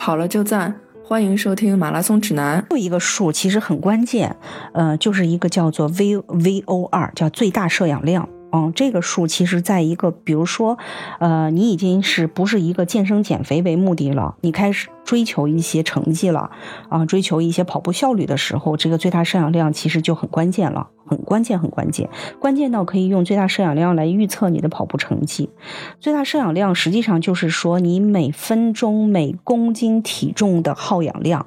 跑了就赞，欢迎收听马拉松指南。又一个数其实很关键，呃，就是一个叫做 V V O R，，叫最大摄氧量。嗯，这个数其实在一个，比如说，呃，你已经是不是一个健身减肥为目的了，你开始追求一些成绩了，啊，追求一些跑步效率的时候，这个最大摄氧量其实就很关键了，很关键，很关键，关键到可以用最大摄氧量来预测你的跑步成绩。最大摄氧量实际上就是说你每分钟每公斤体重的耗氧量。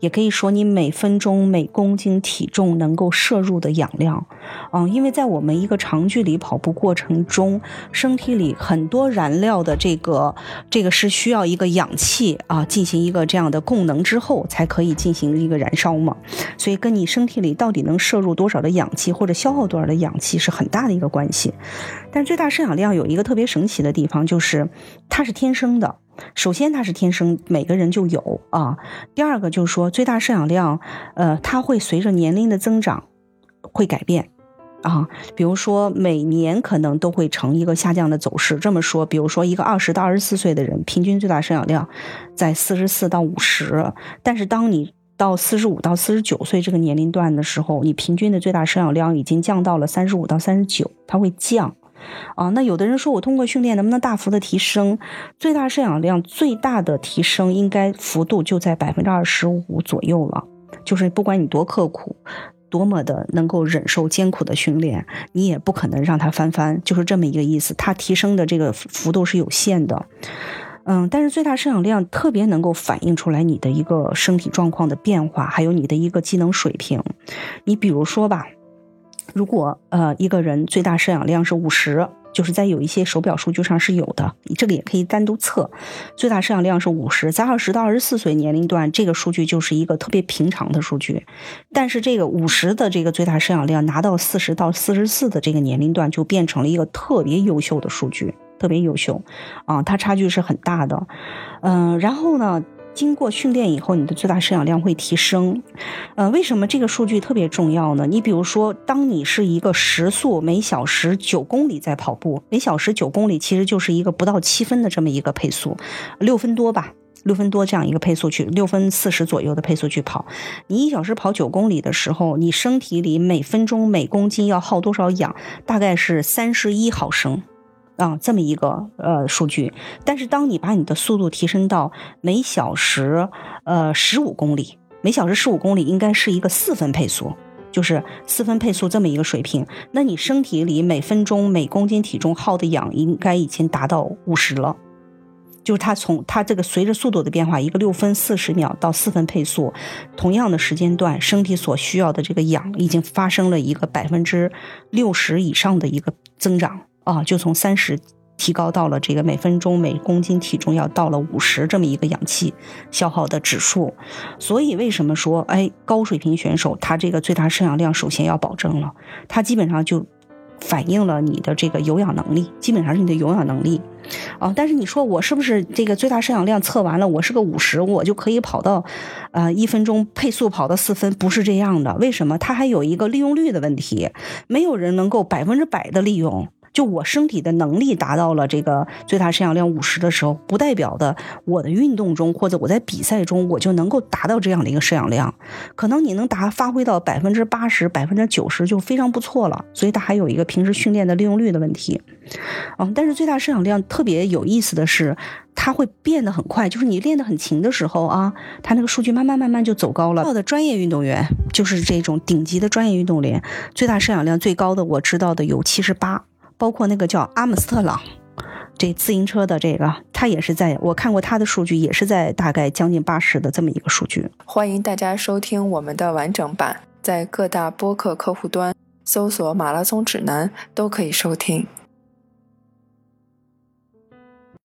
也可以说，你每分钟每公斤体重能够摄入的氧量，嗯，因为在我们一个长距离跑步过程中，身体里很多燃料的这个这个是需要一个氧气啊进行一个这样的供能之后才可以进行一个燃烧嘛，所以跟你身体里到底能摄入多少的氧气或者消耗多少的氧气是很大的一个关系。但最大摄氧量有一个特别神奇的地方，就是它是天生的。首先，它是天生每个人就有啊。第二个就是说，最大摄氧量，呃，它会随着年龄的增长会改变啊。比如说，每年可能都会呈一个下降的走势。这么说，比如说一个二十到二十四岁的人，平均最大摄氧量在四十四到五十，但是当你到四十五到四十九岁这个年龄段的时候，你平均的最大摄氧量已经降到了三十五到三十九，它会降。啊，那有的人说我通过训练能不能大幅的提升最大摄氧量？最大的提升应该幅度就在百分之二十五左右了。就是不管你多刻苦，多么的能够忍受艰苦的训练，你也不可能让它翻番，就是这么一个意思。它提升的这个幅度是有限的。嗯，但是最大摄氧量特别能够反映出来你的一个身体状况的变化，还有你的一个机能水平。你比如说吧。如果呃一个人最大摄氧量是五十，就是在有一些手表数据上是有的，这个也可以单独测。最大摄氧量是五十，在二十到二十四岁年龄段，这个数据就是一个特别平常的数据。但是这个五十的这个最大摄氧量拿到四十到四十四的这个年龄段，就变成了一个特别优秀的数据，特别优秀啊，它差距是很大的。嗯，然后呢？经过训练以后，你的最大摄氧量会提升。呃，为什么这个数据特别重要呢？你比如说，当你是一个时速每小时九公里在跑步，每小时九公里其实就是一个不到七分的这么一个配速，六分多吧，六分多这样一个配速去，六分四十左右的配速去跑。你一小时跑九公里的时候，你身体里每分钟每公斤要耗多少氧？大概是三十一毫升。啊，这么一个呃数据，但是当你把你的速度提升到每小时呃十五公里，每小时十五公里应该是一个四分配速，就是四分配速这么一个水平，那你身体里每分钟每公斤体重耗的氧应该已经达到五十了，就是它从它这个随着速度的变化，一个六分四十秒到四分配速，同样的时间段，身体所需要的这个氧已经发生了一个百分之六十以上的一个增长。啊，就从三十提高到了这个每分钟每公斤体重要到了五十这么一个氧气消耗的指数，所以为什么说哎高水平选手他这个最大摄氧量首先要保证了，他基本上就反映了你的这个有氧能力，基本上是你的有氧能力啊。但是你说我是不是这个最大摄氧量测完了，我是个五十，我就可以跑到呃一分钟配速跑到四分？不是这样的，为什么？它还有一个利用率的问题，没有人能够百分之百的利用。就我身体的能力达到了这个最大摄氧量五十的时候，不代表的我的运动中或者我在比赛中我就能够达到这样的一个摄氧量。可能你能达发挥到百分之八十、百分之九十就非常不错了。所以它还有一个平时训练的利用率的问题。嗯，但是最大摄氧量特别有意思的是，它会变得很快。就是你练得很勤的时候啊，它那个数据慢慢慢慢就走高了。的专业运动员就是这种顶级的专业运动员，最大摄氧量最高的我知道的有七十八。包括那个叫阿姆斯特朗，这自行车的这个，他也是在我看过他的数据，也是在大概将近八十的这么一个数据。欢迎大家收听我们的完整版，在各大播客客户端搜索“马拉松指南”都可以收听。